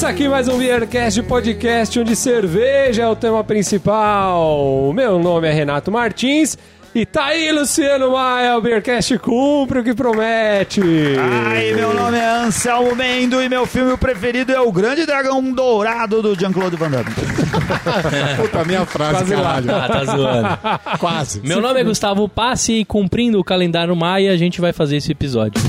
Começa aqui mais um Beercast podcast onde cerveja é o tema principal. Meu nome é Renato Martins e tá aí Luciano Maia, o Beercast cumpre o que promete. Ai, meu nome é Anselmo Mendo e meu filme preferido é O Grande Dragão Dourado do Jean-Claude Van Damme. Puta, minha frase, Quase lá. caralho. Ah, tá zoando. Quase. Meu nome é Gustavo Passe e cumprindo o calendário Maia, a gente vai fazer esse episódio.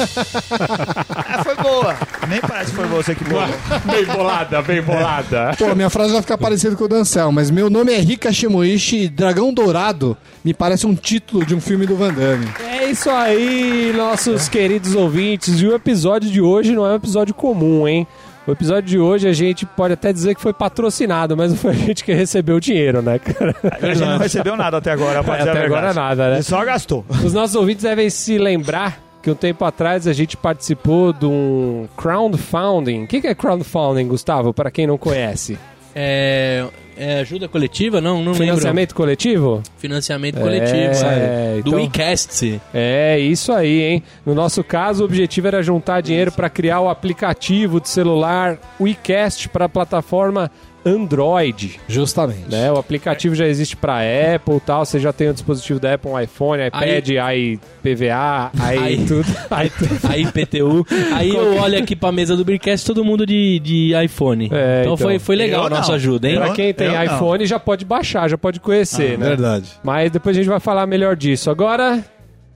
Ah, foi boa. Nem parece que foi você que bolou. Bem bolada, bem bolada. Pô, minha frase vai ficar parecida com o Dancel, mas meu nome é Rika Shimoishi e Dragão Dourado me parece um título de um filme do Van Damme. É isso aí, nossos queridos ouvintes. E o episódio de hoje não é um episódio comum, hein? O episódio de hoje a gente pode até dizer que foi patrocinado, mas não foi a gente que recebeu o dinheiro, né, cara? A gente não recebeu nada até agora, pra É, a até agora nada, né? E só gastou. Os nossos ouvintes devem se lembrar que um tempo atrás a gente participou de um crowdfunding. O que é crowdfunding, Gustavo, para quem não conhece? É, é ajuda coletiva? Não, não lembro. Financiamento coletivo? Financiamento É, coletivo. é, Do então- WeCast. É, isso aí, hein? No nosso caso, o objetivo era juntar dinheiro para criar o aplicativo de celular WeCast para a plataforma Android. Justamente. Né? O aplicativo já existe para Apple e tal. Você já tem o dispositivo da Apple, um iPhone, iPad, iPVA, aí, Aí- tudo. Aí, Aí PTU. Aí eu olho aqui pra mesa do Beercast, todo mundo de, de iPhone. É, então, então. foi, foi legal Eu a nossa ajuda, hein? Pra quem tem eu não. iPhone já pode baixar, já pode conhecer, né? Verdade. Mas depois a gente vai falar melhor disso. Agora,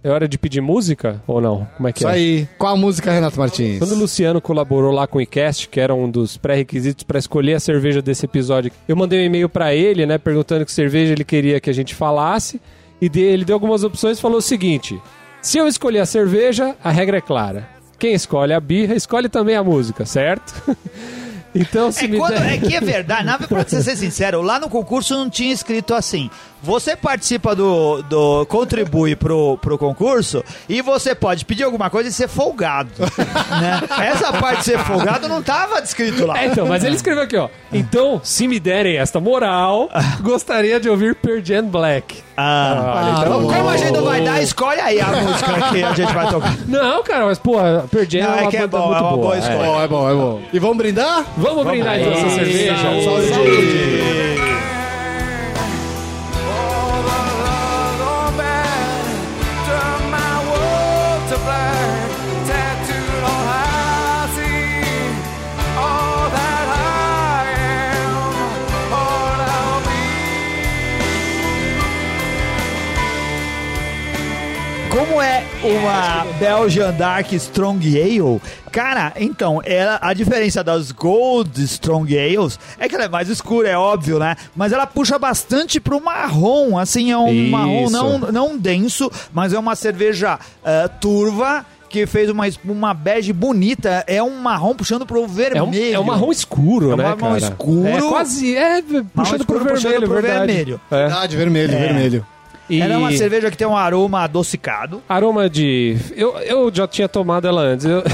é hora de pedir música ou não? Como é que Isso é? aí. Qual a música, Renato Martins? Quando o Luciano colaborou lá com o iCast, que era um dos pré-requisitos para escolher a cerveja desse episódio, eu mandei um e-mail para ele, né, perguntando que cerveja ele queria que a gente falasse, e ele deu algumas opções e falou o seguinte: se eu escolher a cerveja, a regra é clara. Quem escolhe a birra, escolhe também a música, certo? então, se É, me quando, der... é que é verdade, na, pra ser sincero, lá no concurso não tinha escrito assim. Você participa do. do contribui pro, pro concurso e você pode pedir alguma coisa e ser folgado. né? Essa parte de ser folgado não tava descrito lá. É, então, mas ele escreveu aqui, ó. Então, se me derem esta moral, gostaria de ouvir Jam Black. Ah, Ah, então- como a gente não vai dar, escolhe aí a música que a gente vai tocar. Não, cara, mas, pô, Pearl Jam Não, é é uma que é bom, muito é uma boa é. escolha. Bom, é bom, é bom. E vamos brindar? Vamos brindar então essa cerveja. Saúde. Como é uma Belgian Dark Strong Ale? Cara, então, ela, a diferença das Gold Strong Ales é que ela é mais escura, é óbvio, né? Mas ela puxa bastante pro marrom, assim, é um Isso. marrom não, não denso, mas é uma cerveja eh, turva que fez uma espuma bege bonita. É um marrom puxando pro É um, vermelho. é um marrom escuro, É um né, marrom cara? escuro. É quase, é, puxando pro escuro puxando vermelho, pro verdade. vermelho. É. Verdade, vermelho, É. vermelho. E Ela é uma cerveja que tem um aroma adocicado. aroma de... Eu, eu já tinha tomado ela antes. eu-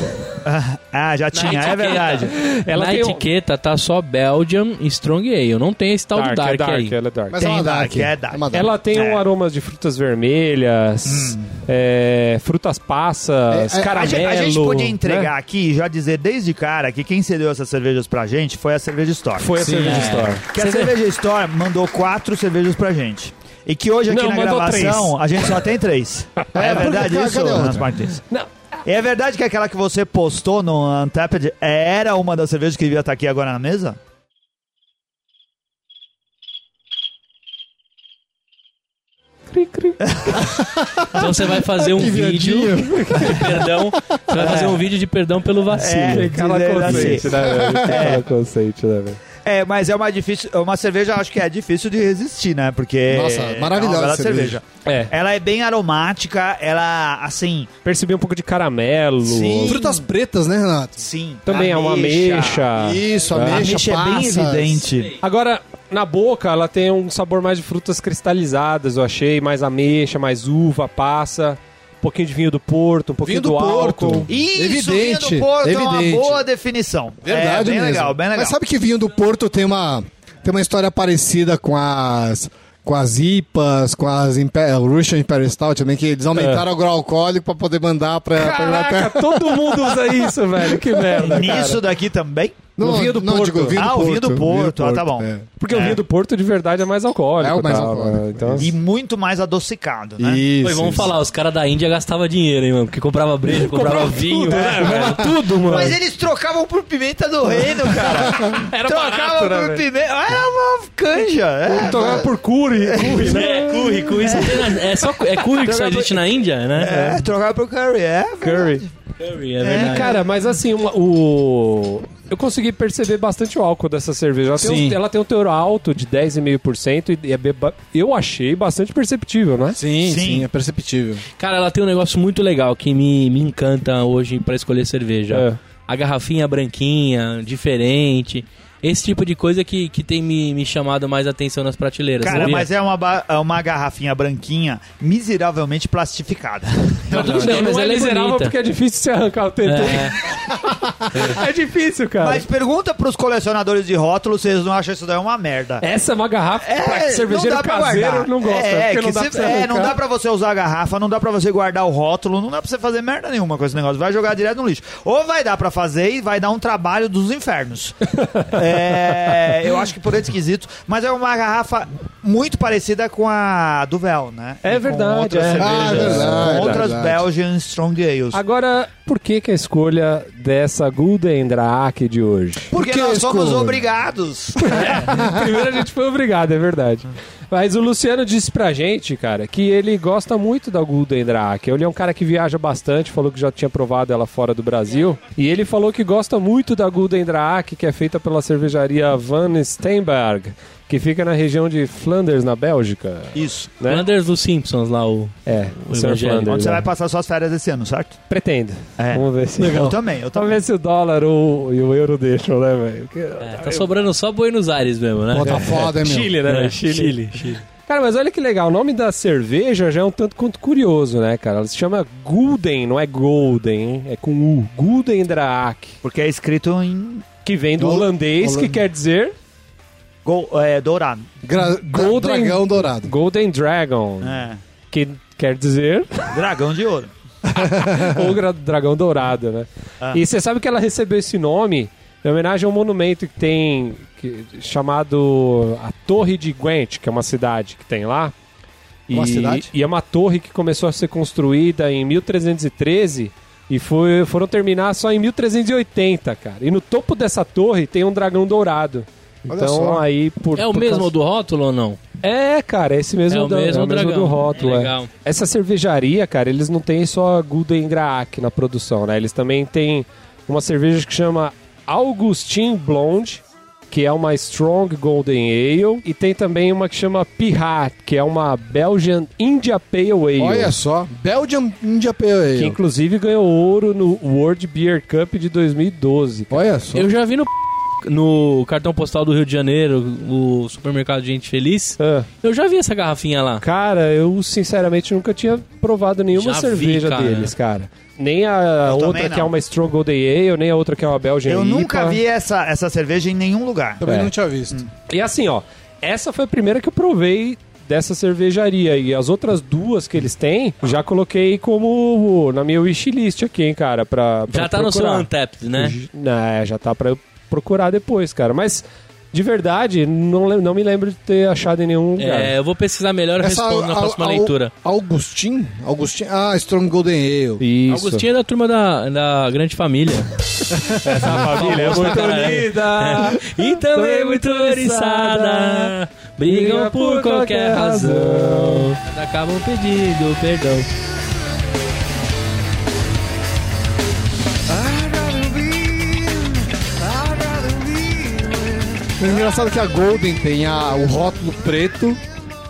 Ah, já tinha, é etiqueta. verdade. Ela Na tem um- etiqueta tá só Belgian Strong Ale. Não tem esse tal Dark, Dark, é dark, aí. ela é dark. Mas é Tem uma dark, dark. é dark. uma dark. Ela tem É. um aroma de frutas vermelhas, é, frutas passas, É, é, A caramelo. gente, a gente podia entregar né? aqui e já dizer desde cara que quem cedeu essas cervejas pra gente foi a Cerveja Store. Foi a Sim, cerveja é. store. Que a Cerveja Store mandou quatro cervejas pra gente. E que hoje aqui Não, na gravação a gente só tem três. É verdade Cadê isso? Hans Martins? Não, É verdade que aquela que você postou no Untapped era uma das cervejas que devia estar aqui agora na mesa? cri, cri. Então você vai fazer um vídeo de perdão. Você vai fazer um vídeo de perdão pelo vacilo. É. Cala dizer consciente, assim. né, velho? Cala consciente, né, velho? É, mas é uma difícil, uma cerveja acho que é difícil de resistir, né? Porque Nossa, é maravilhosa uma bela cerveja. É, Ela é bem aromática, ela assim, percebi um pouco de caramelo. Sim. Frutas pretas, né, Renato? sim, Também é uma ameixa. Isso, É. A ameixa, ameixa é bem evidente. Agora, na boca, ela tem um sabor mais de frutas cristalizadas, eu achei. Mais ameixa, mais uva, passa. Um pouquinho de vinho do Porto, um pouquinho Vinho do Porto. álcool. Isso, Evidente, vinho do Porto é evidente. uma boa definição. Verdade é, bem mesmo. legal, bem legal. Mas sabe que vinho do Porto tem uma, tem uma história parecida com as com as IPAs, com as Imper Russian Imperial Stout também, que eles aumentaram o grau alcoólico pra poder mandar pra, pra Inglaterra. Caraca, todo mundo usa isso, velho. Que merda, cara. Nisso daqui também? No vinho do não, Porto. digo, vinho Ah, do o vinho do Porto. Ah, tá bom. é. Porque o É. vinho do Porto de verdade é mais alcoólico. É o mais tal, alcoólico. né? Então, E muito mais adocicado, né? Isso. Pô, vamos isso. falar, os caras da Índia gastavam dinheiro, hein, mano? Porque comprava breja, comprava vinho, tudo, né, né, velho? tudo, mano. Mas eles trocavam por pimenta do reino, cara. Era trocavam barato, né, por velho? pimenta. Era uma canja. É. Por curry, curry, né? É, curry, É, só, é curry que só existe na Índia, né? É, trocava por curry, é. Curry. Curry, é É, verdade. cara, mas assim, o... Eu consegui perceber bastante o álcool dessa cerveja. Ela, tem, um, ela tem um teor alto de 10,5% e é beba- eu achei bastante perceptível, né? Sim, Sim. sim, é perceptível. Cara, ela tem um negócio muito legal que me, me encanta hoje pra escolher cerveja. É. A garrafinha branquinha, diferente. Esse tipo de coisa que, que tem me, me chamado mais atenção nas prateleiras. Cara, sabia? mas é uma, é uma garrafinha branquinha miseravelmente plastificada. Mas tudo bem, mas não é ela é miserável bonita. porque é difícil se arrancar o TT. É. É, difícil, cara. Mas pergunta pros colecionadores de rótulos se eles não acham isso daí uma merda. Essa é uma garrafa pra que cervejeiro não dá pra caseiro guardar. não gosta. É, porque que não dá se- pra você é, não dá pra você usar a garrafa, não dá pra você guardar o rótulo, não dá pra você fazer merda nenhuma com esse negócio. Vai jogar direto no lixo. Ou vai dar pra fazer e vai dar um trabalho dos infernos. É, eu acho que por esse quesito. Mas é uma garrafa muito parecida com a Duvel, né? É E verdade, outras é. cervejas, Ah, verdade, com outras verdade. Belgian Strong Ales. Agora, por que, que a escolha dessa Gulden Drake de hoje? Porque Por que nós somos obrigados. Primeiro a gente foi obrigado, é verdade. Mas o Luciano disse pra gente, cara, que ele gosta muito da Gulden Drake. Ele é um cara que viaja bastante, falou que já tinha provado ela fora do Brasil. E ele falou que gosta muito da Gulden Drake, que é feita pela cervejaria Van Steenberg, que fica na região de Flanders, na Bélgica. Isso. Né? Flanders dos Simpsons lá, o... É, o O Sr. Flanders. Onde você né? vai passar suas férias esse ano, certo? Pretendo. É. Vamos ver se... Eu também, eu Vamos também. ver se o dólar ou, e o euro deixam, né, velho? É, tá sobrando só Buenos Aires mesmo, né? Tá foda, meu? Chile, né? É, Chile, Chile. Cara, mas olha que legal, o nome da cerveja já é um tanto quanto curioso, né, cara? Ela se chama Gulden, não é Golden, hein? é com U. Gulden Draak, Porque é escrito em que vem do Hol- holandês, que quer dizer gol, é, dourado. Gra Golden- Dragão dourado. Golden Dragon, É. que quer dizer Dragão de ouro. o gra- dragão dourado, né? Ah. E você sabe que ela recebeu esse nome em homenagem a um monumento que tem que- chamado a Torre de Gwent, que é uma cidade que tem lá. Uma e, cidade? E é uma torre que começou a ser construída em 1313 e foi, foram terminar só em 1380, cara. E no topo dessa torre tem um dragão dourado. Olha então só. aí por É o por mesmo causa- do rótulo ou não? É, cara, esse mesmo, é o da- mesmo é o mesmo dragão. do rótulo. É é. Essa cervejaria, cara, eles não têm só Gulden Graak na produção, né? Eles também têm uma cerveja que chama Augustin Blonde, que é uma Strong Golden Ale, e tem também uma que chama Pirat, que é uma Belgian India Pale Ale. Olha só, Belgian India Pale Ale. Que inclusive ganhou ouro no World Beer Cup de 2012. cara. Olha só. Eu já vi no, no cartão postal do Rio de Janeiro, o supermercado Gente Feliz. Ah, Eu já vi essa garrafinha lá. cara, eu sinceramente nunca tinha provado nenhuma Já vi, cerveja cara. deles, cara. Nem a Eu outra que é não. uma Strong Golden Ale, nem a outra que é uma Belgian Eu IPA. nunca vi essa, essa cerveja em nenhum lugar. Também É. não tinha visto. E assim, ó, essa foi a primeira que eu provei dessa cervejaria. E as outras duas que eles têm, já coloquei como na minha wishlist aqui, hein, cara, pra, pra Já tá no seu procurar. Untapped, né? J- É, já tá pra eu procurar depois, cara. Mas, de verdade, não, não me lembro de ter achado em nenhum lugar. É, eu vou pesquisar melhor e respondo na próxima leitura. Augustin? Augustin? Ah, Strong Golden Ale. Isso. Augustinho é da turma da, da Grande Família. Essa família é muito unida. E também muito oriçada. Brigam por qualquer razão. Mas acabam pedindo perdão. O engraçado é que a Golden tem a- o rótulo preto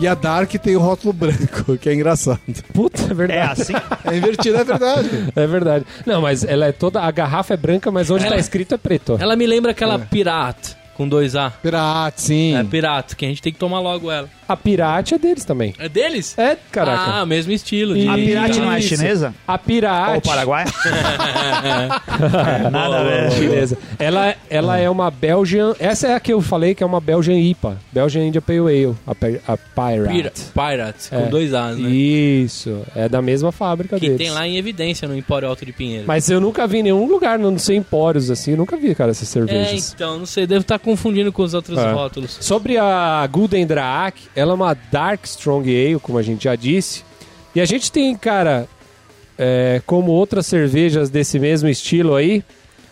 e a Dark tem o rótulo branco, que é engraçado. Puta, é É verdade. assim? É invertido, é verdade. É verdade. Não, mas ela é toda. A garrafa é branca, mas onde Ela- tá escrito é preto. Ela me lembra aquela pirata com dois A. Pirate, sim. É pirata, que a gente tem que tomar logo ela. A Pirate é deles também. É deles? É, caraca. Ah, mesmo estilo. de- A Pirate não é chinesa? A Pirate. Ou Paraguai? Nada a ver. Beleza. Ela, ela é uma Belgian. Essa é a que eu falei que é uma Belgian IPA. Belgian India Pale Ale. A, a Pirate. Pira- Pirates, com É. dois As, né? Isso. É da mesma fábrica Que deles. tem lá em evidência no Empório Alto de Pinheiro. Mas eu nunca vi em nenhum lugar, não sei empórios assim, eu nunca vi, cara, essas é, cervejas. então, não sei, devo estar confundindo com os outros É. rótulos. Sobre a Gulden Draak, ela é uma Dark Strong Ale, como a gente já disse. E a gente tem, cara, é, como outras cervejas desse mesmo estilo aí,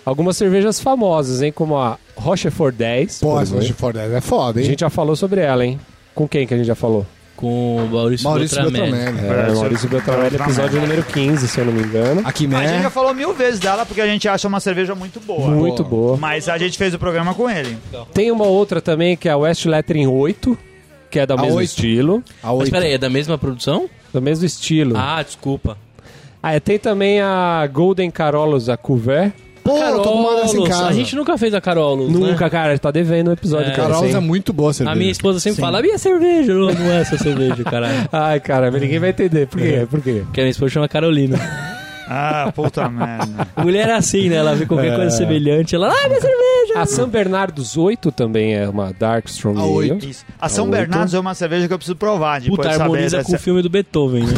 algumas cervejas famosas, hein? Como a Rochefort 10. Pô, essa exemplo. de Ford é foda, A hein? gente já falou sobre ela, hein? Com quem que a gente já falou? Com o Maurício, Maurício Beltrame. Beltrame. É, Maurício Beltrame, episódio número 15, se eu não me engano. Aqui, A gente já falou mil vezes dela porque a gente acha uma cerveja muito boa. Muito boa. boa. Mas a gente fez o programa com ele. Tem uma outra também, que é a West Lettering 8, que é do mesmo 8. estilo. A Mas peraí, é da mesma produção? Do mesmo estilo. Ah, desculpa. Ah, é, tem também a Golden Carolos, a Couvert. Pô, tô tomando essa em casa. A gente nunca fez a Carolos, né? Nunca, cara, tá devendo um episódio É. Carolos hein? é muito boa a cerveja. A minha esposa sempre Sim. fala, a minha cerveja. Não, não é essa cerveja, caralho. Ai, cara, mas ninguém vai entender. Por quê? Por quê? Porque a minha esposa chama Carolina. Ah, puta merda. A mulher é assim, né? Ela vê qualquer É. coisa semelhante, ela, ah, minha cerveja. A São Bernardos 8 também é uma Dark Strong A Ale. oito. Isso. A São A oito. Bernardos é uma cerveja que eu preciso provar. Depois Puta, de saber harmoniza dessa- com o filme do Beethoven, né?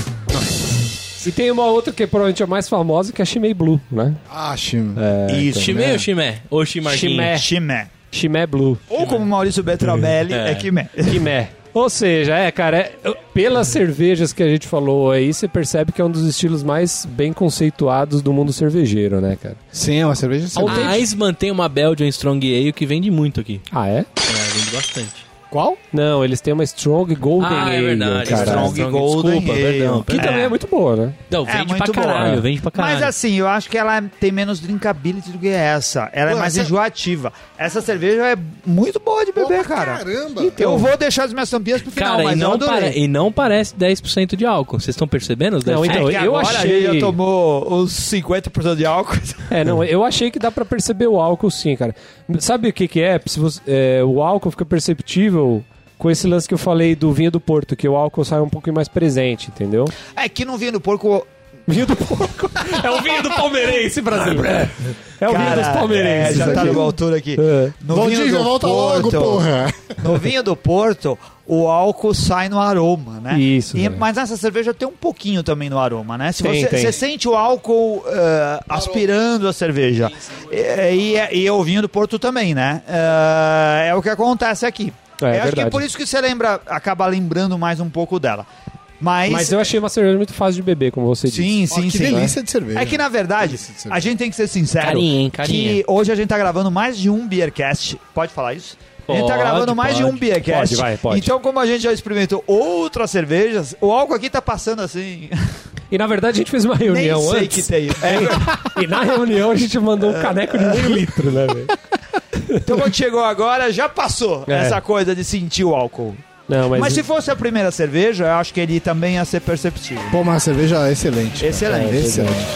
E tem uma outra que provavelmente é mais famosa, que é a Chimay Blue, né? Ah, Chim. É, Isso. Chimé ou Chimé? Ou Chimarquinho? Chimé. Chimé. Chimay Blue. Ou como Maurício Betramelli, É. é Quimé. Chimé. Ou seja, é, cara, é- pelas cervejas que a gente falou aí, você percebe que é um dos estilos mais bem conceituados do mundo cervejeiro, né, cara? Sim, é uma cerveja. A Eisman tem uma Belgian Strong Ale que vende muito aqui. Ah, é? É, vende bastante. Qual? Não, eles têm uma Strong Golden Ah, é verdade. cara. Strong Golden desculpa, Ale. perdão. Que É. também é muito boa, né? Não, É vende pra muito boa. caralho, vende pra caralho. Mas assim, eu acho que ela tem menos drinkability do que essa. Ela é Pô, mais essa- enjoativa. Essa cerveja é muito boa de beber, cara. Caramba. Eu vou deixar as minhas tampinhas pro final, Cara, mas e, eu não adorei. pare- e não parece 10% de álcool. Vocês estão percebendo os 10%? Não, então, é que eu agora achei- já tomou uns 50% de álcool. É, não, eu achei que dá pra perceber o álcool sim, cara. Sabe o que que é? Se você- é, o álcool fica perceptível com esse lance que eu falei do vinho do Porto, que o álcool sai um pouco mais presente, entendeu? É que no vinho do porco... Vinho do porco. É o vinho do palmeirense brasileiro. É o vinho dos Cara, palmeirenses. é, já tá numa altura aqui. É. No vinho do volta Porto, logo, porra. No vinho do Porto, o álcool sai no aroma, né? Isso, E- velho. mas nessa cerveja tem um pouquinho também no aroma, né? Se Tem, você, tem. você sente o álcool eh, aspirando a cerveja. E, e, e o vinho do Porto também, né? Eh, é o que acontece aqui. É, eu acho que verdade. por isso que você lembra, acaba lembrando mais um pouco dela. Mas, Mas eu achei uma cerveja muito fácil de beber, como você disse. sim, sim, que sim. delícia de cerveja. É que na verdade, a gente tem que ser sincero. Carinha, hein, carinha. Que hoje a gente tá gravando mais de um Beercast. Pode falar isso? a gente tá Pode, gravando mais de um pode. Beercast. Pode, vai, pode. Então, como a gente já experimentou outras cervejas, o álcool aqui tá passando assim. E na verdade a gente fez uma reunião Nem sei antes. que tem. É, E na reunião a gente mandou um caneco de meio litro, né, velho? Então, quando chegou agora, já passou É. essa coisa de sentir o álcool. Não, mas, Mas, se fosse a primeira cerveja, eu acho que ele também ia ser perceptível. Pô, uma cerveja excelente. cara. Excelente. É, excelente.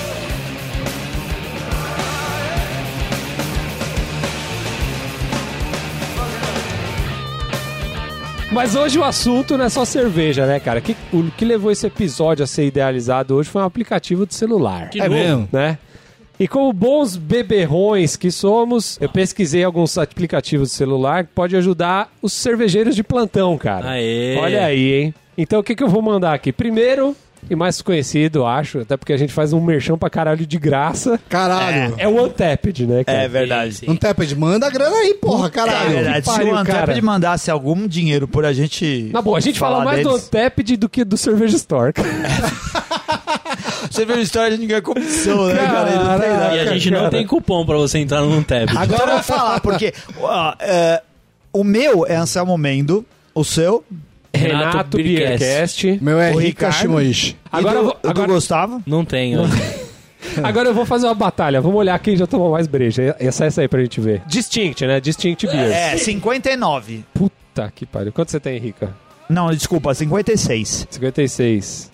Mas hoje o assunto não é só cerveja, né, cara? Que- o que levou esse episódio a ser idealizado hoje foi um aplicativo de celular. De É novo. mesmo? né? E como bons beberrões que somos, eu pesquisei alguns aplicativos de celular que pode ajudar os cervejeiros de plantão, cara. Aê. Olha aí, hein? Então o que, que eu vou mandar aqui? Primeiro, e mais conhecido, acho, até porque a gente faz um merchan pra caralho de graça, Caralho. é o Untapped, né, cara? É verdade. Sim, teped, manda a grana aí, porra, É caralho. verdade. Se pariu, o Antep cara. mandasse algum dinheiro por a gente. Na boa, a gente fala falar mais do deles. Untapped do que do Cerveja Store. cara. Cerveja história de ninguém comissão, né, cara? E não tem nada. E a gente não cara. tem cupom pra você entrar num tab. Agora eu vou falar, porque ó, é, o meu é Anselmo Mendo, o seu, Renato Renato. Meu é O Rica. Shimoishi. Agora eu do, vou- do agora- Gustavo. Não tem, ó. Agora eu vou fazer uma batalha. Vamos olhar quem já tomou mais breja. Essa, essa aí pra gente ver. Distinct, né? Distinct Beers. É, 59. Puta que pariu. Quanto você tem, Rica? Não, desculpa, 56. 56.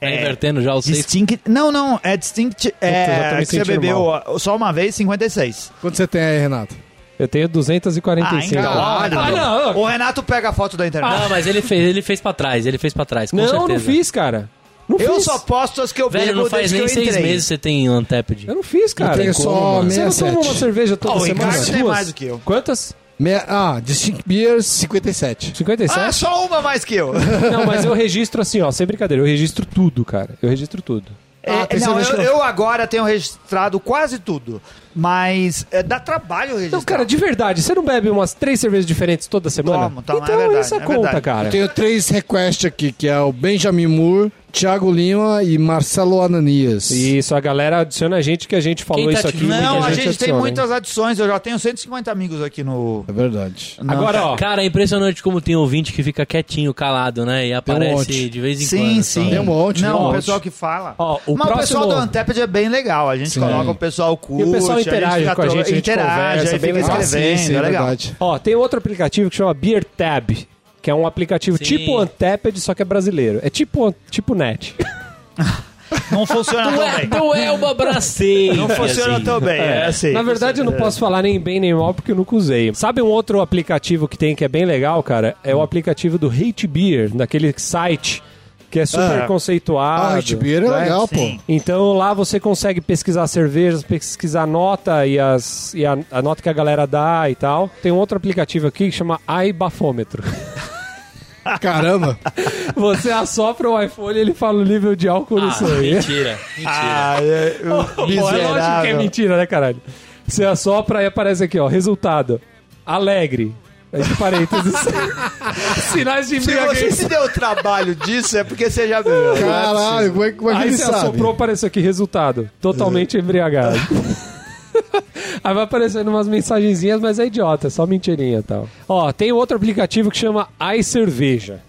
Tá É, invertendo já os seis. Distinct. Não, não, é Distinct. eu É, você sentindo bebeu ó, só uma vez, 56. Quanto você tem aí, Renato? Eu tenho Ah, 245. então, olha, Ah, não. O Renato pega a foto da internet. Não, mas ele fez, ele fez pra trás, ele fez pra trás, com não, certeza. não fiz, cara. Não eu fiz. só posto as que eu Velho, bebo não faz desde nem que eu seis entrei. meses você tem Untapped. Eu não fiz, cara. tenho Como, só mano? Você não 67. toma uma cerveja toda Ah, o semana? Ricardo tem mais do que eu. Quantas? Me- Ah, Distinct Beers 57. 57? Ah, só uma mais que eu. Não, mas eu registro assim, ó, sem brincadeira, eu registro tudo, cara. Eu registro tudo. É, Ah, não, eu, eu agora tenho registrado quase tudo. Mas é, dá trabalho registrar. Não, cara, de verdade, você não bebe umas três cervejas diferentes toda semana? Tomo, tomo, é então verdade, isso é conta, verdade. cara. Tenho três requests aqui, que é o Benjamin Moore, Thiago Lima e Marcelo Ananias. Isso, a galera adiciona a gente que a gente falou tá isso aqui. Não, a gente tem adiciona, hein? muitas adições. Eu já tenho 150 amigos aqui no. É verdade. no- Agora, ó, Cara, é impressionante como tem ouvinte que fica quietinho, calado, né? E aparece monte. de vez em Sim, quando. sim. só. Tem um monte, Não, tem um o monte. pessoal que fala. Ó, o Mas o próximo- pessoal do Anteped é bem legal. A gente Sim. coloca o pessoal curte. E o pessoal gente interage fica com a gente, a gente interage, conversa, aí bem. Ah, escrevendo, sim, sim, é legal. verdade. ó, tem outro aplicativo que chama Beer Tab, que é um aplicativo Sim. tipo Untapped, só que é brasileiro. É tipo, tipo net. Não funciona Tu tão é, bem. tu é uma braceira. Não funciona tão bem. É, assim. Na verdade, eu não posso falar nem bem nem mal porque eu nunca usei. Sabe um outro aplicativo que tem que é bem legal, cara? É o aplicativo do Hate Beer, daquele site que é super Ah. conceituado. Ah, Beer é né? legal, pô. Sim. Então lá você consegue pesquisar cervejas, pesquisar nota e, as, e a, a nota que a galera dá e tal. Tem um outro aplicativo aqui que chama iBafômetro. Caramba. Você assopra o iPhone e ele fala o nível de álcool Ah, nisso aí. mentira. Mentira. Ah, é, Pô, é lógico que é mentira, né, caralho? Você assopra e aparece aqui, ó, resultado. Alegre. Entre parênteses. Sinais de Se você se deu o trabalho disso, é porque você já bebeu. Caralho, como é, como é que Aí ele você sabe? assoprou, apareceu aqui, resultado. Totalmente embriagado. Aí vai aparecendo umas mensagenzinhas, mas é idiota, é só mentirinha e tal. Ó, tem outro aplicativo que chama iCerveja.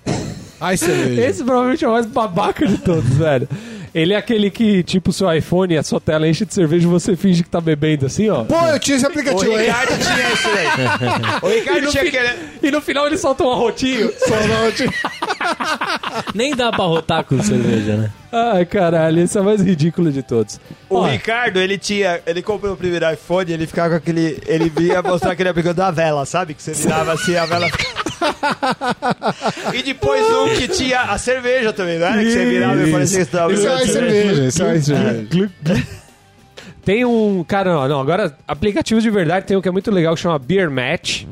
Ai, cerveja. Esse provavelmente é o mais babaca de todos, velho. Ele é aquele que, tipo, o seu iPhone a sua tela enche de cerveja e você finge que tá bebendo assim, ó. Pô, eu tinha esse O aplicativo aí. Ricardo tinha esse daí. O E Ricardo no, tinha fi- aquele... e no final ele solta um arrotinho. Nem dá pra rotar com cerveja, né? Ai, caralho, esse é o mais ridículo de todos. O Ó, Ricardo, ele tinha. Ele comprou o primeiro iPhone e ele ficava com aquele. Ele via mostrar aquele aplicativo da vela, sabe? Que você virava assim a vela. e depois um que tinha a cerveja também, era? Que você virava e parecia que você tava Isso é bebendo cerveja, isso é cerveja. Tem um. Cara, não, não, agora, aplicativo de verdade tem um que é muito legal que chama Beer Match.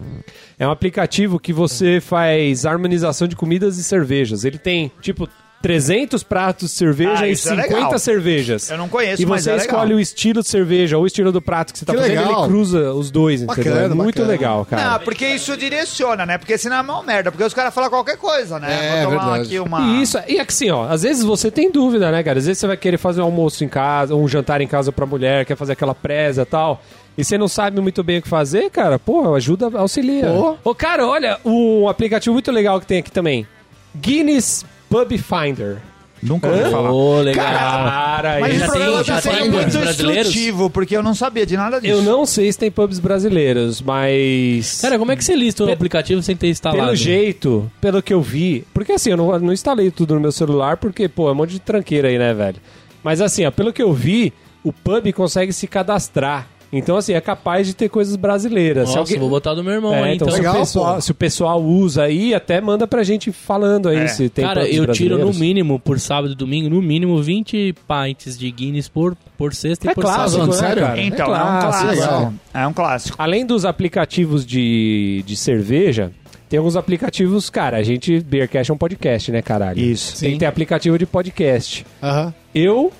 É um aplicativo que você faz harmonização de comidas e cervejas. Ele tem, tipo, 300 pratos de cerveja Ah, e isso é 50 legal. cervejas. Eu não conheço, E mas você é legal. escolhe o estilo de cerveja ou o estilo do prato que você tá Que fazendo, legal. ele cruza os dois, entendeu? Bacana, é muito bacana. legal, cara. Não, porque isso direciona, né? Porque senão é uma merda. Porque os caras falam qualquer coisa, né? É, Vou tomar verdade. aqui uma. E isso, e é que assim, ó, às vezes você tem dúvida, né, cara? Às vezes você vai querer fazer um almoço em casa, ou um jantar em casa pra mulher, quer fazer aquela presa e tal. E você não sabe muito bem o que fazer, cara, pô, ajuda, auxilia. Ô, cara, olha, um aplicativo muito legal que tem aqui também. Guinness Pub Finder. Nunca ouvi falar. Ô, legal. Cara, Mas esse- já o programa tem- já tá sendo tem muito pubs brasileiros? instrutivo, porque eu não sabia de nada disso. eu não sei se tem pubs brasileiros, mas. Cara, como é que você lista o Pe- aplicativo sem ter instalado? Pelo jeito, pelo que eu vi. Porque assim, eu não, não instalei tudo no meu celular, porque, pô, é um monte de tranqueira aí, né, velho? Mas assim, ó, pelo que eu vi, o pub consegue se cadastrar. Então, assim, é capaz de ter coisas brasileiras. Nossa, vou botar do meu irmão É, aí, então, então. se, Legal, o pessoal, se o pessoal usa aí, até manda pra gente falando aí É. se tem Cara, eu tiro no mínimo, por sábado e domingo, no mínimo 20 pints de Guinness por, por sexta e É por clássico, sábado. né, sério? cara? Então, é é, um clássico. clássico. legal. É um clássico. Além dos aplicativos de, de cerveja, tem alguns aplicativos, cara, a gente, Beercast é um podcast, né, caralho? Isso. Tem que ter aplicativo de podcast. Aham. Eu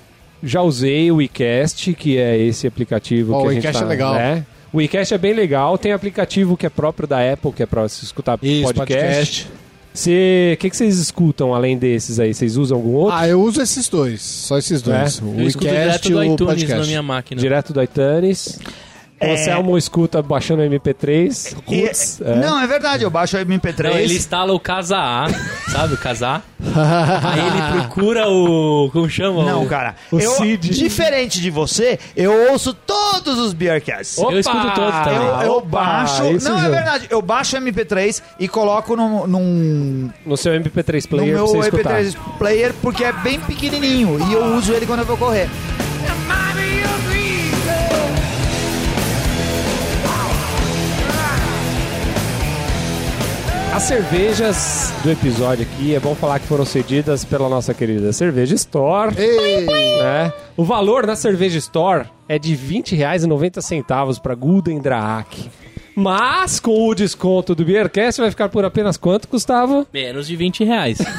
já usei o WeCast, que é esse aplicativo Ó, que o a gente WeCast tá, é legal. né? O WeCast é bem legal. Tem aplicativo que é próprio da Apple, que é pra se escutar Isso, podcast. O que, que vocês escutam além desses aí? Vocês usam algum outro? Ah, eu uso esses dois. Só esses dois. É? O Eu escuto direto do o iTunes podcast. na minha máquina. Direto do iTunes. É. O Selmo escuta baixando MP3. E- Roots, é. Não, é verdade, eu baixo o MP3. Não, ele instala o Casa A, sabe o Casa A? Aí ele procura o... como chama? Não, o... cara. o eu, Cid. Diferente de você, eu ouço todos os Beercasts. Opa! Eu escuto todos também. Eu, eu Opa, baixo. Não, é jogo. verdade. Eu baixo o MP3 e coloco num, num, No seu MP3 no player meu pra você escutar. MP3 player porque é bem pequenininho e eu uso ele quando eu vou correr. As cervejas do episódio aqui, é bom falar que foram cedidas pela nossa querida Cerveja Store. Ei, né? O valor na Cerveja Store é de R$ 20,90 para Gulden Draak. Mas, com o desconto do Beercast, vai ficar por apenas quanto, Gustavo? Menos de 20 reais.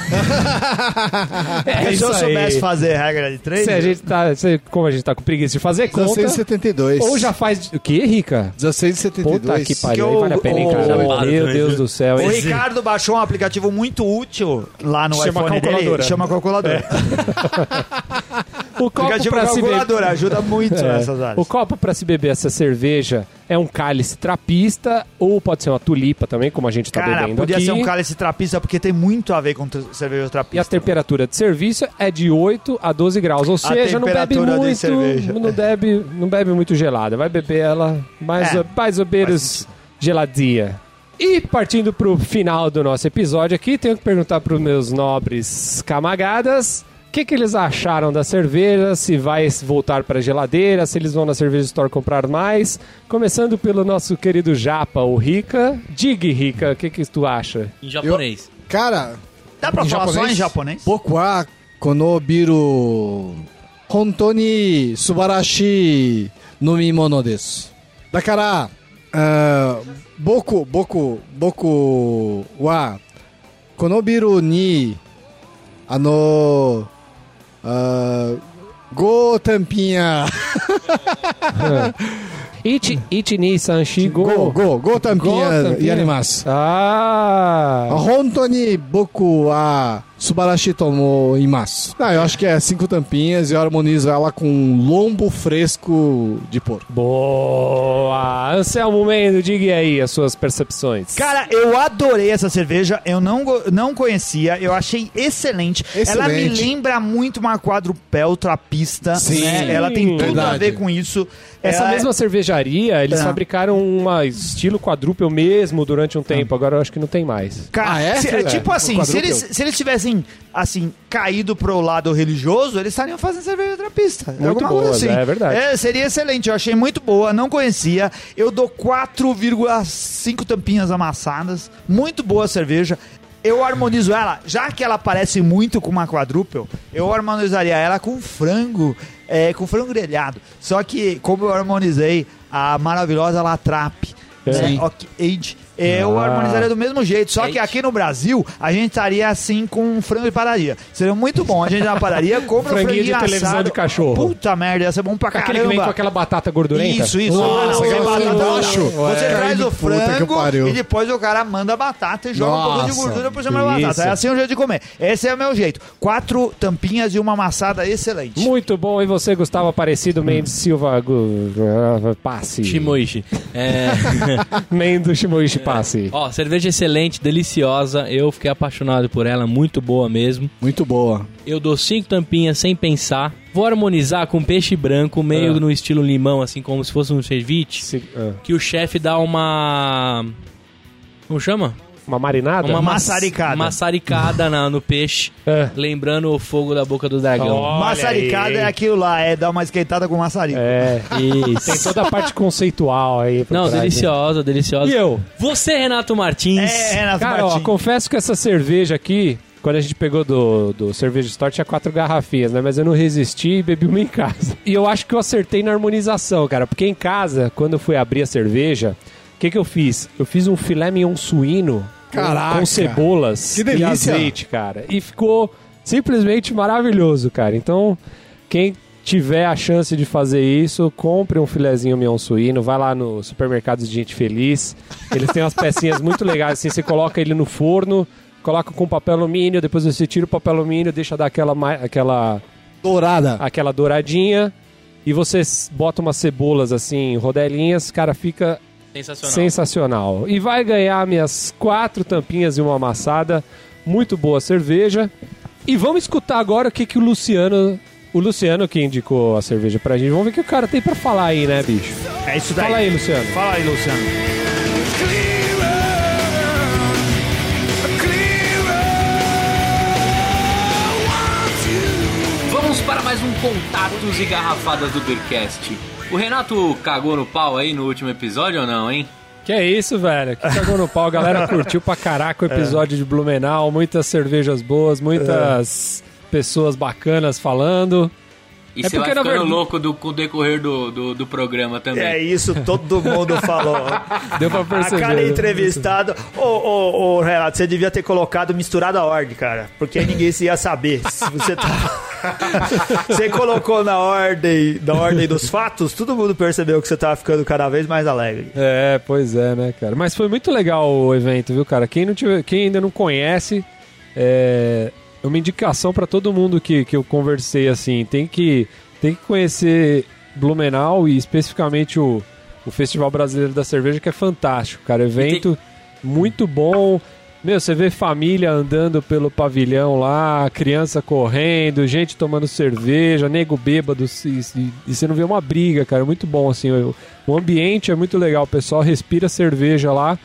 É se eu soubesse fazer regra de três, Se a gente tá, se- como a gente tá com preguiça de fazer conta, 16,72. ou já faz... O que, Rica? 16,72. Puta que pariu, Que aí vale a pena, hein, o- cara? o- Meu Deus do céu. o hein? Ricardo baixou um aplicativo muito útil lá no Chama iPhone calculadora. dele. Chama calculadora. O copo pra se beber... ajuda muito É. nessas áreas. O copo para se beber essa cerveja é um cálice trapista ou pode ser uma tulipa também, como a gente tá Cara, bebendo podia aqui. ser um cálice trapista porque tem muito a ver com cerveja E a trapista. temperatura de serviço é de 8 a 12 graus, ou seja, não bebe muito, não bebe, não bebe muito gelada, vai beber ela mais, É, mais ou menos geladinha. E partindo pro final do nosso episódio aqui, tenho que perguntar pros meus nobres camagadas o que, que eles acharam da cerveja, se vai voltar para a geladeira, se eles vão na cerveja store comprar mais. Começando pelo nosso querido japa, o Rika. Diga, Rika, o que, que tu acha? Em japonês. Eu, cara... Dá para falar japonês? só em japonês? Boku wa konobiru hontoni subarashi numimono desu. Ah, ni ano Uh, Gol, Tampinha! É. Ichi, ichi ni go. Go, go, go tampinha yarimasu. Ah. Hontoni boku a Subarashi tomou imasu. Ah, eu acho que é cinco tampinhas e eu harmonizo ela com lombo fresco de porco. Boa! Anselmo Mendo, diga aí as suas percepções. Cara, eu adorei essa cerveja, eu não, não conhecia, eu achei excelente. excelente. Ela me lembra muito uma quadrupel trapista, Sim, né? Ela tem tudo verdade. a ver com isso. Essa Ela é- mesma cervejaria, eles É. fabricaram uma estilo quadrúpel mesmo durante um tempo, agora eu acho que não tem mais. Cara, Ah, é? se- É, tipo o assim, se eles, se eles tivessem, assim, caído pro lado religioso, eles estariam fazendo cerveja trapista. Muito Alguma boa, assim. é verdade. É, seria excelente, eu achei muito boa, não conhecia. Eu dou 4,5 tampinhas amassadas. Muito boa a cerveja. Eu harmonizo ela, já que ela parece muito com uma quadrúpel, eu harmonizaria ela com frango, é, com frango grelhado. Só que, como eu harmonizei a maravilhosa Latrap, É. né, Age, eu Ah. harmonizaria do mesmo jeito. Só que aqui no Brasil, a gente estaria assim com frango de padaria. Seria muito bom. A gente na padaria compra um Franguinho de franguinho televisão assado. de cachorro. Puta merda, ia ser bom pra Aquele que vem caramba. com aquela batata gordurenta? Isso, isso. Nossa, Ah, batata, roxo. não. Você Ué. traz o frango e depois o cara manda a batata e joga um pouco de Nossa, gordura por cima da batata. É assim o jeito de comer. Esse é o meu jeito. Quatro tampinhas e uma amassada excelente. Muito bom. E você, Gustavo Aparecido Mendes Silva ah, Passe? Shimoishi. É, Mendes Shimoishi Passe. Ó, cerveja excelente, deliciosa. Eu fiquei apaixonado por ela, muito boa mesmo. Muito boa. Eu dou cinco tampinhas sem pensar. Vou harmonizar com peixe branco, meio Ah. no estilo limão, assim como se fosse um ceviche. Se- ah, Que o chefe dá uma. Como chama? Uma marinada? Uma maç- maçaricada. maçaricada na, no peixe. É. Lembrando o fogo da boca do dragão. Olha Maçaricada aí. é aquilo lá, é dar uma esquentada com maçarico. É. Tem Isso. toda a parte conceitual aí. Não, trás, né? deliciosa, deliciosa. E eu? Você, Renato Martins. É, Renato Cara, ó, Martins. confesso que essa cerveja aqui, quando a gente pegou do, do Cerveja Store, tinha quatro garrafinhas, né? Mas eu não resisti e bebi uma em casa. E eu acho que eu acertei na harmonização, cara. Porque em casa, quando eu fui abrir a cerveja, que que eu fiz? Eu fiz um filé mignon suíno com- Caraca. com cebolas Que e azeite, cara. E ficou simplesmente maravilhoso, cara. Então, quem tiver a chance de fazer isso, compre um filezinho mignon suíno, vai lá no supermercado de Gente Feliz. Eles têm umas pecinhas muito legais, assim, você coloca ele no forno, coloca com papel alumínio, depois você tira o papel alumínio, deixa dar aquela, aquela, Dourada. aquela douradinha, e você bota umas cebolas assim, rodelinhas, cara, fica Sensacional. sensacional. E vai ganhar minhas quatro tampinhas e uma amassada. Muito boa cerveja. E vamos escutar agora o que, que o Luciano. O Luciano que indicou a cerveja pra gente. Vamos ver o que o cara tem pra falar aí, né, bicho? É isso daí. Fala aí, Luciano. Fala aí, Luciano. Vamos para mais um Contatos e Garrafadas do Beercast. O Renato cagou no pau aí no último episódio ou não, hein? Que é isso, velho. Que cagou no pau. A galera curtiu pra caraca o episódio de Blumenau. Muitas cervejas boas, muitas pessoas bacanas falando. E É você vai porque, na ficando verdade- louco do, com o decorrer do, do, do programa também. É isso, todo mundo falou. Deu pra A perceber. cada né? entrevistado. Ô, ô, ô, Renato, você devia ter colocado misturado a ordem, cara. Porque aí ninguém se ia saber. Se você tá. você colocou na ordem, na ordem dos fatos, todo mundo percebeu que você tava ficando cada vez mais alegre. É, pois é, né, cara? Mas foi muito legal o evento, viu, cara? Quem, não tiver, quem ainda não conhece, é uma indicação pra todo mundo que, que eu conversei, assim. Tem que, tem que conhecer Blumenau e especificamente o, o Festival Brasileiro da Cerveja, que é fantástico, cara. Evento muito bom. Meu, você vê família andando pelo pavilhão lá, criança correndo, gente tomando cerveja, nego bêbado, e, e- e você não vê uma briga, cara. Muito bom, assim. O, o ambiente é muito legal, o pessoal respira cerveja lá.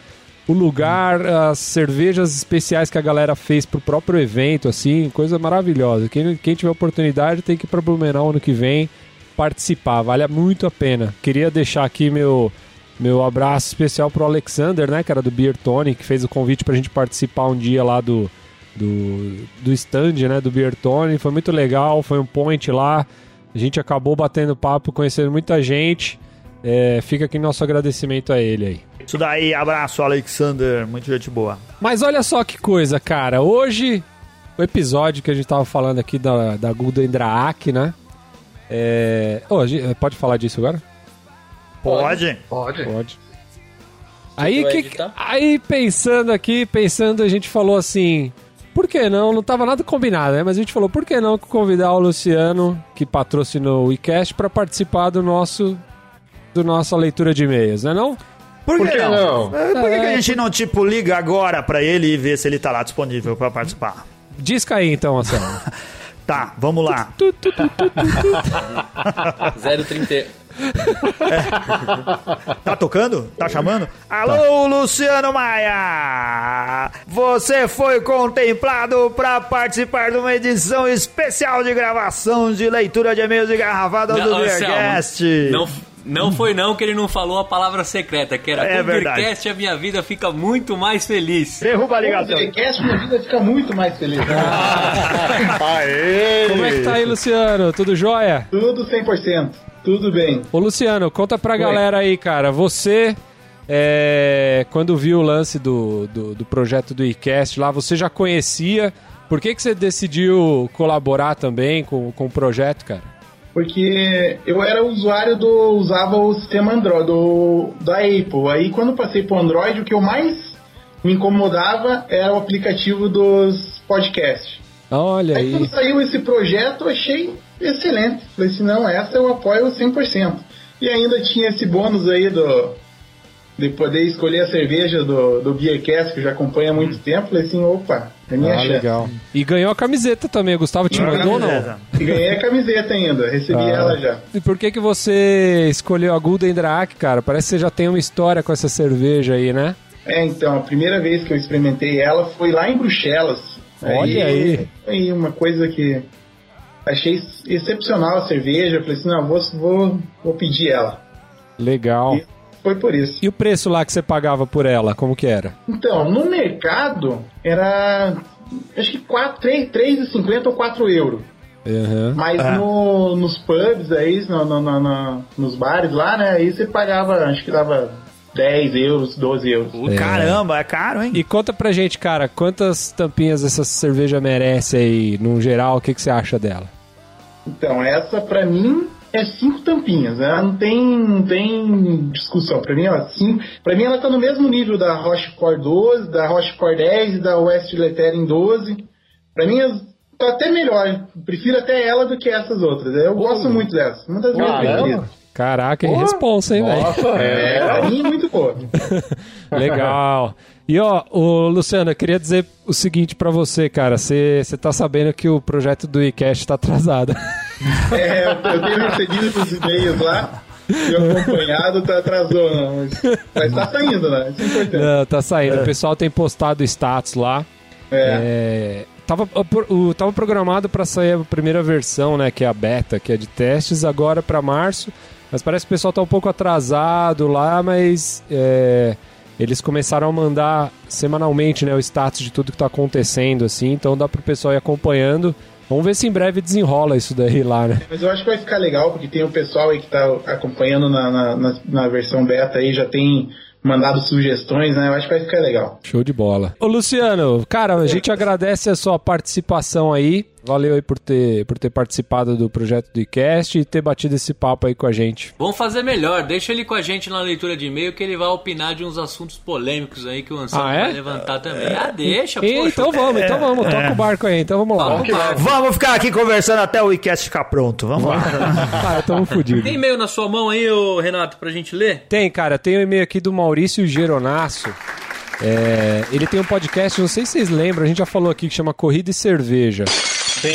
O lugar, as cervejas especiais que a galera fez pro próprio evento, assim, coisa maravilhosa. Quem, quem tiver oportunidade tem que ir pra Blumenau ano que vem participar, vale muito a pena. Queria deixar aqui meu, meu abraço especial pro Alexander, né, cara, do Beer Tony, que fez o convite pra gente participar um dia lá do, do, do stand, né, do Beer Tony. Foi muito legal, foi um point lá. A gente acabou batendo papo, conhecendo muita gente. É, fica aqui nosso agradecimento a ele aí. Isso daí, abraço, Alexander. Muito gente boa. Mas olha só que coisa, cara. Hoje, o episódio que a gente tava falando aqui da, da Gulda Draak, né? É... Gente- pode falar disso agora? Pode? Pode. Pode. Aí, vai que, aí pensando aqui, pensando, a gente falou assim... Por que não? Não tava nada combinado, né? Mas a gente falou, por que não convidar o Luciano, que patrocinou o iCast, pra participar do nosso... Do nossa leitura de e-mails, né não? Por, Por que não? É, Por que, que É, a gente não, tipo, liga agora pra ele e vê se ele tá lá disponível pra participar? Disca aí então, Anselmo. Tá, vamos lá. 030. Tá tocando? Tá chamando? Alô, Luciano Maia! Você foi contemplado para participar de uma edição especial de gravação de leitura de e-mails e garrafadas do Beercast. Não, não foi não que ele não falou a palavra secreta, que era É. Beercast a minha vida fica muito mais feliz. Derruba a ligação. Podcast, minha vida fica muito mais feliz. Aê! Como é que tá aí, Luciano? Tudo jóia? Tudo 100%. Tudo bem. Ô, Luciano, conta pra galera aí, cara. Você, é, quando viu o lance do, do, do projeto do iCast lá, você já conhecia. Por que, que você decidiu colaborar também com, com o projeto, cara? Porque eu era usuário do. usava o sistema Android, do, da Apple. Aí quando passei pro Android, o que eu mais me incomodava era o aplicativo dos podcasts. Olha Aí quando aí. saiu esse projeto, eu achei excelente. Falei assim, não, essa eu apoio 100%. E ainda tinha esse bônus aí do de poder escolher a cerveja do, do Beercast, que eu já acompanho há muito tempo. Falei assim, opa, é minha Ah, legal. E ganhou a camiseta também. O Gustavo te mandou ou não? E ganhei a camiseta ainda, recebi Ah. ela já. E por que, que você escolheu a Gulden Draak, cara? Parece que você já tem uma história com essa cerveja aí, né? É, então, a primeira vez que eu experimentei ela foi lá em Bruxelas. Olha aí. Foi uma coisa que achei excepcional a cerveja. Falei assim, não, vou, vou, vou pedir ela. Legal. E foi por isso. E o preço lá que você pagava por ela, como que era? Então, no mercado era acho que 4, 3, 3,50 ou 4 euros. Aham. Mas no, nos pubs aí, no, no- no- no- nos bares lá, né? Aí você pagava, acho que dava 10 euros, 12 euros. Caramba, é caro, hein? E conta pra gente, cara, quantas tampinhas essa cerveja merece aí, no geral, o que, que você acha dela? Então, essa pra mim é cinco tampinhas, né? Não tem, não tem discussão. Pra mim, ela, cinco, pra mim, ela tá no mesmo nível da Rochecore 12, da Rochecore 10 e da West Lettering 12. Pra mim, as- tá até melhor. Prefiro até ela do que essas outras. Eu gosto muito dessa. Uma das minhas Caramba. preferidas. Caraca, que responsa, hein, velho? Nossa, É, pra mim é muito boa. Legal. E ó, o Luciano, eu queria dizer o seguinte pra você, cara. Você você tá sabendo que o projeto do iCast tá atrasado. É, eu tenho recebido os e-mails lá. E acompanhado tá atrasou, não. Mas, mas tá saindo, né? Isso é importante. Não, tá saindo. O pessoal tem postado status lá. É. É, tava, o, tava programado pra sair a primeira versão, né? Que é a beta, que é de testes, agora pra março. Mas parece que o pessoal tá um pouco atrasado lá, mas é, eles começaram a mandar semanalmente né, o status de tudo que tá acontecendo, assim, então dá pro pessoal ir acompanhando. Vamos ver se em breve desenrola isso daí lá, né? Mas eu acho que vai ficar legal, porque tem o pessoal aí que tá acompanhando na, na, na- na versão beta aí, já tem mandado sugestões, né? Eu acho que vai ficar legal. Show de bola. Ô Luciano, cara, a gente agradece a sua participação aí. Valeu aí por ter, por ter participado do projeto do iCast e ter batido esse papo aí com a gente. Vamos fazer melhor, deixa ele com a gente na leitura de e-mail que ele vai opinar de uns assuntos polêmicos aí que o Anselmo Ah, é? vai levantar também. Ah, deixa, E, poxa. então vamos, então vamos, toca o barco aí, então vamos lá. Vamos. Vamos ficar aqui conversando até o iCast ficar pronto. Vamos lá. Cara, tamo fudido. Tem e-mail na sua mão aí, ô Renato, pra gente ler? Tem, cara, tem um e-mail aqui do Maurício Geronasso. É, ele tem um podcast, não sei se vocês lembram, a gente já falou aqui que chama Corrida e Cerveja.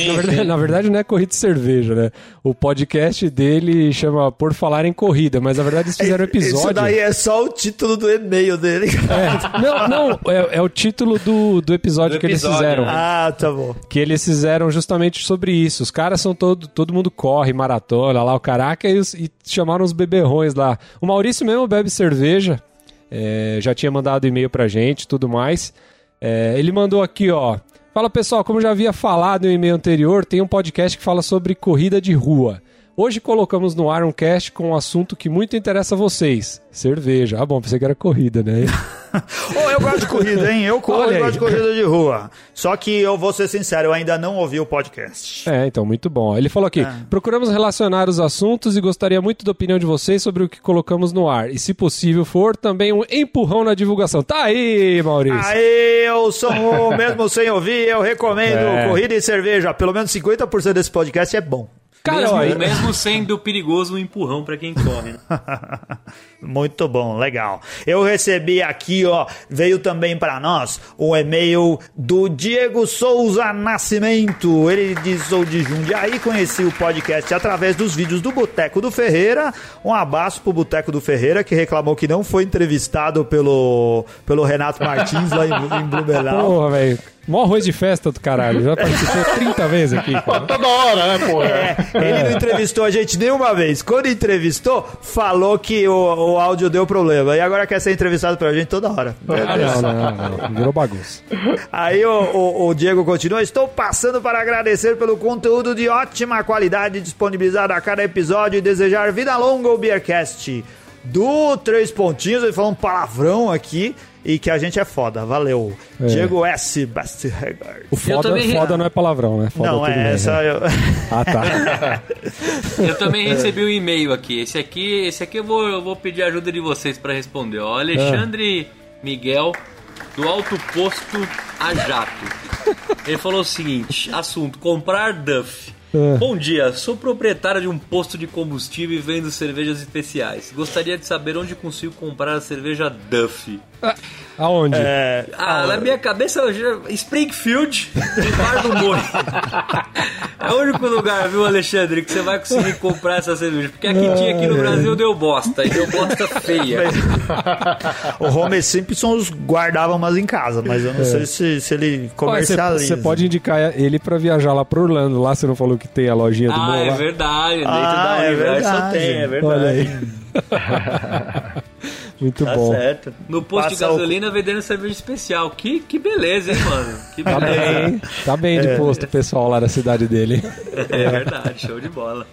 Na, verdade, na verdade não é Corrida e Cerveja, né? O podcast dele chama Por Falar em Corrida, mas na verdade eles fizeram um episódio. Isso daí é só o título do e-mail dele. É, não, não, é, é o título do, do episódio Do que eles fizeram. né? ah, tá bom. Que eles fizeram justamente sobre isso. Os caras são todo, todo mundo corre, maratona lá, o caraca, e, os- e chamaram os beberrões lá. O Maurício mesmo bebe cerveja, é, já tinha mandado e-mail pra gente tudo mais. É, ele mandou aqui, ó. Fala pessoal, como já havia falado em um e-mail anterior, tem um podcast que fala sobre corrida de rua. Hoje colocamos no ar um cast com um assunto que muito interessa a vocês: cerveja. Ah, bom, pensei que era corrida, né? Ô, eu gosto de corrida, hein? Eu corro Olha e aí. gosto de corrida de rua. Só que eu vou ser sincero, eu ainda não ouvi o podcast. É, então, muito bom. Ele falou aqui: procuramos relacionar os assuntos e gostaria muito da opinião de vocês sobre o que colocamos no ar. E, se possível for, também um empurrão na divulgação. Tá aí, Maurício. Aí, eu sou o mesmo sem ouvir, eu recomendo É. corrida e cerveja. Pelo menos 50% desse podcast é bom. Cara, mesmo, ó, mesmo sendo perigoso um empurrão pra quem corre. Né? Muito bom, legal. Eu recebi aqui, ó, veio também para nós um e-mail do Diego Souza Nascimento. Ele diz: sou de Jundiaí, conheci o podcast através dos vídeos do Boteco do Ferreira. Um abraço pro Boteco do Ferreira, que reclamou que não foi entrevistado pelo, pelo Renato Martins lá em, em Blumenau. Porra, velho. Mó arroz de festa do caralho. Já participou 30 vezes aqui, cara. Toda hora, né, porra? É, ele não entrevistou a gente nenhuma vez. Quando entrevistou, falou que o, o áudio deu problema. E agora quer ser entrevistado pela gente toda hora. Ah, não, não, não, não. Virou bagunça. Aí o, o- o Diego continua. Estou passando para agradecer pelo conteúdo de ótima qualidade disponibilizado a cada episódio e desejar vida longa ao Beercast. Do Três Pontinhos, ele falou um palavrão aqui e que a gente é foda. Valeu. É. Diego S. Bastregard. O foda, foda não é palavrão, né? Foda Não, é essa. né? Eu... Ah, tá. Eu também recebi um e-mail aqui. Esse aqui, esse aqui eu vou, eu vou pedir ajuda de vocês pra responder. Ó, Alexandre Miguel, do Alto Posto a Jato. Ele falou o seguinte: assunto: comprar Duff. É. Bom dia, sou proprietário de um posto de combustível e vendo cervejas especiais. Gostaria de saber onde consigo comprar a cerveja Duff. Aonde? É, Ah, na minha cabeça, Springfield e Bar do Boi. É o único lugar, viu, Alexandre, que você vai conseguir comprar essa cerveja. Porque aqui tinha aqui no Brasil deu bosta, e deu bosta feia. o Homer Simpsons guardava umas em casa, mas eu não sei se, se ele comercializa. você pode indicar ele pra viajar lá pro Orlando. Lá você não falou que tem a lojinha do Ah, Mo é verdade, dentro Ah, da é verdade. tem, é verdade. Olha aí. Muito Tá bom. certo. No posto de Passa o- gasolina vendendo cerveja especial. Que, que beleza, hein, mano? Que Tá beleza. bem, hein? Tá bem É. de posto o pessoal lá da cidade dele. É verdade, show de bola.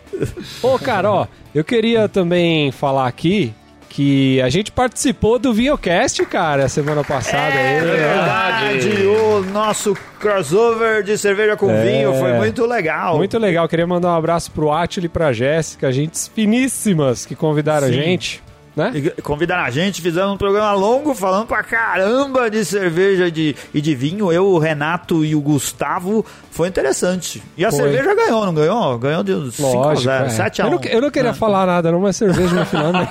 Ô, cara, ó, eu queria também falar aqui que a gente participou do Vinhocast, cara, semana passada. É aí, né? verdade, o nosso crossover de cerveja com É. vinho foi muito legal. Muito legal, queria mandar um abraço pro Atila e pra Jéssica, gentes finíssimas que convidaram a Sim. gente, né? E Convidaram a gente, fizemos um programa longo falando pra caramba de cerveja e de, e de vinho. Eu, o Renato e o Gustavo. Foi interessante. E a Foi. cerveja ganhou, não ganhou? Ganhou de uns 5 a Lógico, 0, é. 7 a 1. eu, não, eu não queria falar nada, não, mas cerveja no final, né?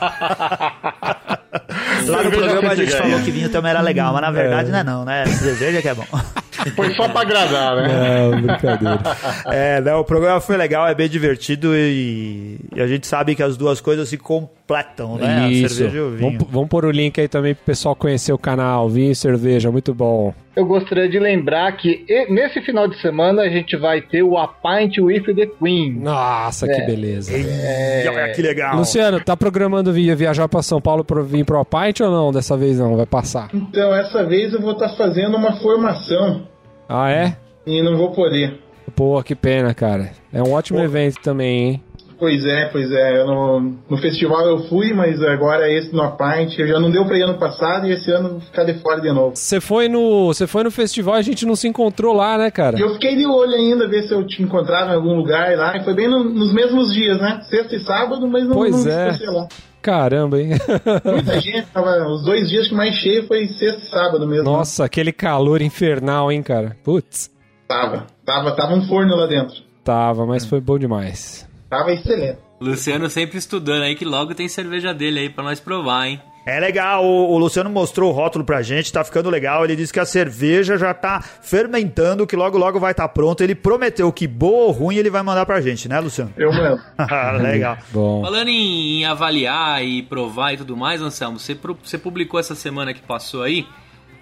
Lá no programa a gente falou que vinho também era legal, mas na verdade não é não, né? Cerveja que é bom. Foi só pra agradar, né? Não, brincadeira. É, né, o programa foi legal, é bem divertido e, e a gente sabe que as duas coisas se completam, né? A Isso. cerveja e o vinho. Vamos, vamos pôr o link aí também pro pessoal conhecer o canal Vinho e Cerveja, muito bom. eu gostaria de lembrar que nesse final de semana a gente vai ter o A Pint with the Queen. Nossa, que É. beleza. E olha que legal. Luciano, tá programando via viajar pra São Paulo pra vir pro Pint ou não? Dessa vez não, vai passar. Então, essa vez eu vou estar fazendo uma formação Ah, é? e não vou poder. Pô, que pena, cara. É um ótimo evento também, hein? Pois é, pois é. Eu no, no festival eu fui, mas agora esse no Apint já não deu pra ir ano passado e esse ano eu vou ficar de fora de novo. Você foi no, você foi no festival e a gente não se encontrou lá, né, cara? Eu fiquei de olho ainda, ver se eu te encontrava em algum lugar lá. E foi bem no- nos mesmos dias, né? Sexta e sábado, mas não, Pois não é. lá. Caramba, hein? Muita gente, tava, os dois dias que mais cheio foi sexta e sábado mesmo. Nossa, aquele calor infernal, hein, cara? Putz, Tava, tava, tava um forno lá dentro. tava, mas foi bom demais. Tava excelente. Luciano sempre estudando aí que logo tem cerveja dele aí pra nós provar, hein? É legal, o, o Luciano mostrou o rótulo pra gente, tá ficando legal. Ele disse que a cerveja já tá fermentando, que logo logo vai estar tá pronto. Ele prometeu que boa ou ruim ele vai mandar pra gente, né, Luciano? Eu mando. legal. Bom. Falando em, em avaliar e provar e tudo mais, Anselmo, você, pro- você publicou essa semana que passou aí.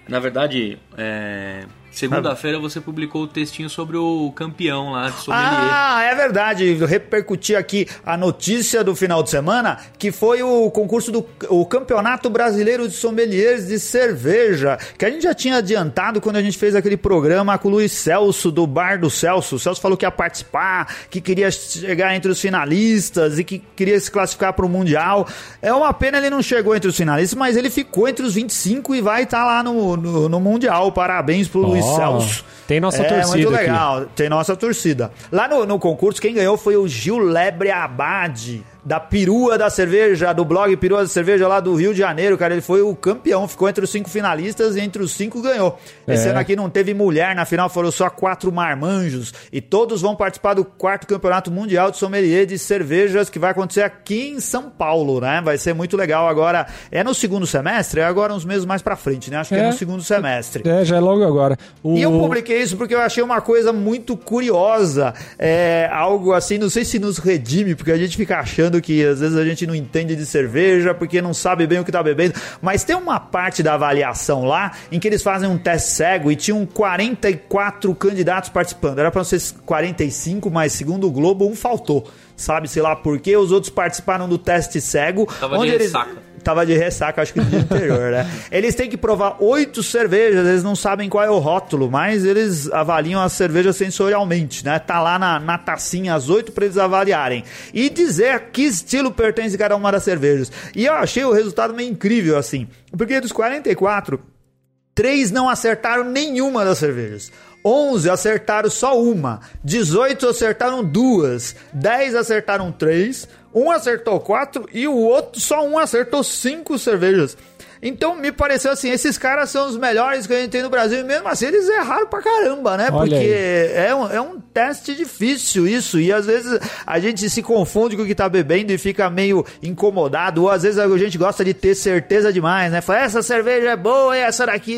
Na verdade, é, segunda-feira você publicou o textinho sobre o campeão lá de sommelier. Ah, é verdade. Repercutir aqui a notícia do final de semana, que foi o concurso do o Campeonato Brasileiro de Sommeliers de Cerveja, que a gente já tinha adiantado quando a gente fez aquele programa com o Luiz Celso, do Bar do Celso. O Celso falou que ia participar, que queria chegar entre os finalistas e que queria se classificar para o Mundial. É uma pena ele não chegou entre os finalistas, mas ele ficou entre os 25 e vai estar lá no, no, no Mundial. Parabéns pro Luiz Ó, Celso. Tem nossa é, torcida muito aqui. legal. Tem nossa torcida. Lá no, no concurso, quem ganhou foi o Gil Lebre Abade, da Perua da Cerveja, do blog Perua da Cerveja lá do Rio de Janeiro, cara. Ele foi o campeão, ficou entre os cinco finalistas e entre os cinco ganhou. Esse É. ano aqui não teve mulher na final, foram só quatro marmanjos. E todos vão participar do quarto campeonato mundial de sommelier de cervejas que vai acontecer aqui em São Paulo, né? Vai ser muito legal agora. É no segundo semestre? É agora uns meses mais pra frente, né? Acho que é, É. no segundo semestre. É, já é logo agora. O... E eu publiquei isso porque eu achei uma coisa muito curiosa. É algo assim, não sei se nos redime, porque a gente fica achando que às vezes a gente não entende de cerveja porque não sabe bem o que tá bebendo. Mas tem uma parte da avaliação lá em que eles fazem um teste cego e tinham 44 candidatos participando. Era pra ser 45, mas segundo o Globo, um faltou. Sabe, sei lá por quê. Os outros participaram do teste cego. Tava de onde eles ressaca. Tava de ressaca, acho que no dia anterior, né? Eles têm que provar oito cervejas, eles não sabem qual é o rótulo, mas eles avaliam a cerveja sensorialmente, né? Tá lá na, na tacinha as oito pra eles avaliarem. E dizer a que estilo pertence cada uma das cervejas. E eu achei o resultado meio incrível, assim. Porque dos 44, três não acertaram nenhuma das cervejas. 11 acertaram só uma, 18 acertaram duas, 10 acertaram três, um acertou quatro e o outro só um acertou cinco cervejas. Então me pareceu assim, esses caras são os melhores que a gente tem no Brasil e mesmo assim eles erraram pra caramba, né? Olha Porque aí. é um, é um teste difícil isso e às vezes a gente se confunde com o que tá bebendo e fica meio incomodado ou às vezes a gente gosta de ter certeza demais, né? Fala, essa cerveja é boa e essa daqui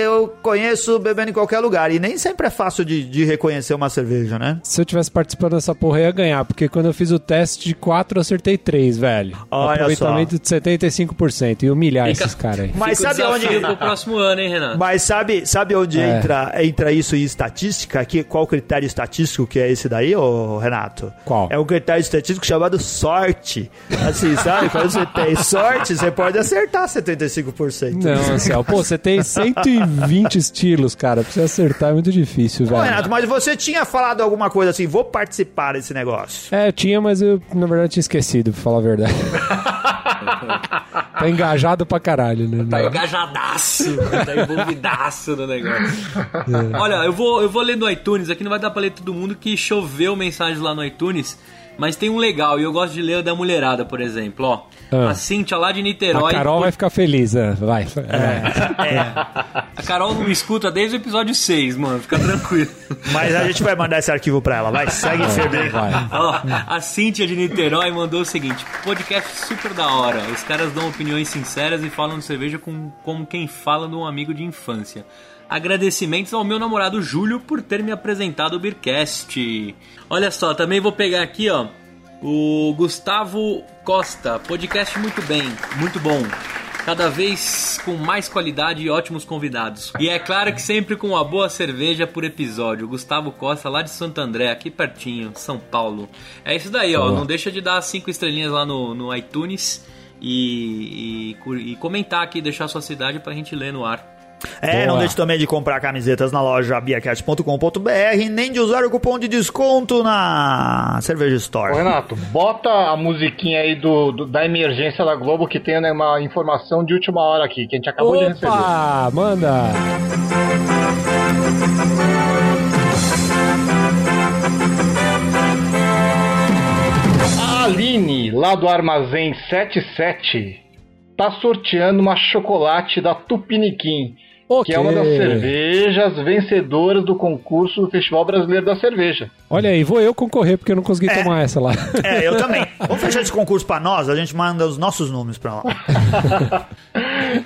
eu conheço bebendo em qualquer lugar e nem sempre é fácil de, de reconhecer uma cerveja, né? Se eu tivesse participando dessa porra, eu ia ganhar, porque quando eu fiz o teste de 4, eu acertei 3, velho. Olha Aproveitamento de 75%. E humilhar Fica- esses caras aí. Mas Fica sabe onde pro próximo ano, hein, Renato? Mas sabe, sabe onde É. entra, entra isso em estatística? Que, qual o critério estatístico que é esse daí, ô Renato? Qual? É um critério estatístico chamado sorte. Assim, sabe? Quando você tem sorte, você pode acertar 75%. Não, Marcel. Pô, você tem 120 estilos, cara. Pra você acertar é muito difícil, Ô, velho. Renato, mas você tinha falado alguma coisa assim, vou participar desse negócio. É, eu tinha, mas eu, na verdade, tinha esquecido, pra falar a verdade. tá engajado pra caralho, né? Tá engajadaço, tá envolvidaço no negócio. Olha, eu vou, eu vou ler no iTunes, aqui não vai dar pra ler todo mundo que choveu mensagens lá no iTunes, mas tem um legal, e eu gosto de ler o da mulherada, por exemplo, ó. Ah. A Cintia lá de Niterói. A Carol vai ficar feliz, né? vai. É. A Carol não me escuta desde o episódio 6, mano, fica tranquilo. Mas a gente vai mandar esse arquivo pra ela. Vai, segue firme. Vai. Ó, a Cíntia de Niterói mandou o seguinte: podcast super da hora. Os caras dão opiniões sinceras e falam de cerveja com, como quem fala de um amigo de infância. Agradecimentos ao meu namorado Júlio por ter me apresentado o Beercast. Olha só, também vou pegar aqui, ó. O Gustavo Costa, podcast muito bem, muito bom. cada vez com mais qualidade e ótimos convidados. E é claro que sempre com uma boa cerveja por episódio. Gustavo Costa, lá de Santo André, aqui pertinho, São Paulo. É isso daí, ó. Não deixa de dar cinco estrelinhas lá no, no iTunes e, e e comentar aqui, deixar sua cidade pra gente ler no ar. É, Boa. não deixe também de comprar camisetas na loja beercast.com.br, nem de usar o cupom de desconto na Cerveja Ô, Store. Renato, bota a musiquinha aí do, do- da emergência da Globo que tem né, uma informação de última hora aqui, que a gente acabou de receber. Opa, manda. A Aline, lá do Armazém 77, tá sorteando uma chocolate da Tupiniquim, que é uma das cervejas vencedoras do concurso do Festival Brasileiro da Cerveja. Olha aí, vou eu concorrer porque eu não consegui É. tomar essa lá. É, eu também. Vamos fechar esse concurso pra nós, a gente manda os nossos nomes pra lá.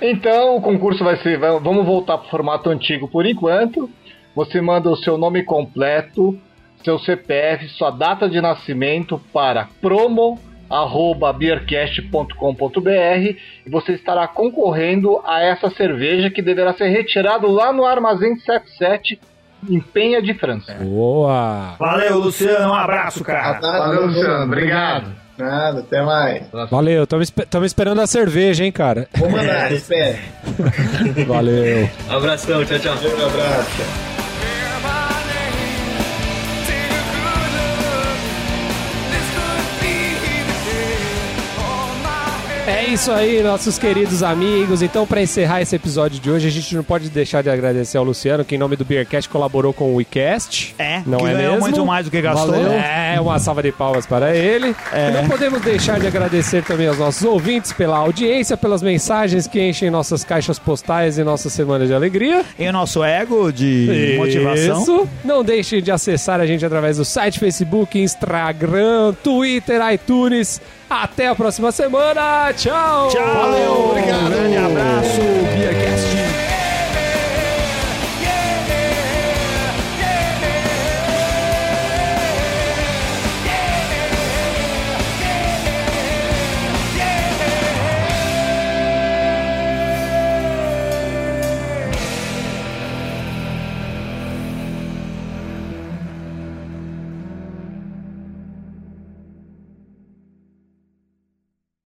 Então, o concurso vai ser. Vamos voltar pro formato antigo por enquanto. Você manda o seu nome completo, seu CPF, sua data de nascimento para promo@beercast.com.br e você estará concorrendo a essa cerveja que deverá ser retirado lá no Armazém 77 em Penha de França. Boa. Valeu, Luciano, um abraço, cara. Valeu, Luciano. Obrigado. Nada, até mais. Valeu, estamos esperando a cerveja, hein, cara. Vou mandar, espere. Valeu. Abração, tchau, tchau. Um abraço. café. É isso aí, nossos queridos amigos. Então, para encerrar esse episódio de hoje, a gente não pode deixar de agradecer ao Luciano, que em nome do Beercast colaborou com o WeCast. É, não é mesmo? muito mais do que gastou. Valeu. É, uma salva de palmas para ele. É. E não podemos deixar de agradecer também aos nossos ouvintes pela audiência, pelas mensagens que enchem nossas caixas postais e nossa semana de alegria. E o nosso ego de motivação. Isso. Não deixe de acessar a gente através do site, Facebook, Instagram, Twitter, iTunes. Até a próxima semana. Tchau. Tchau. Obrigado. Um grande abraço. Beercast.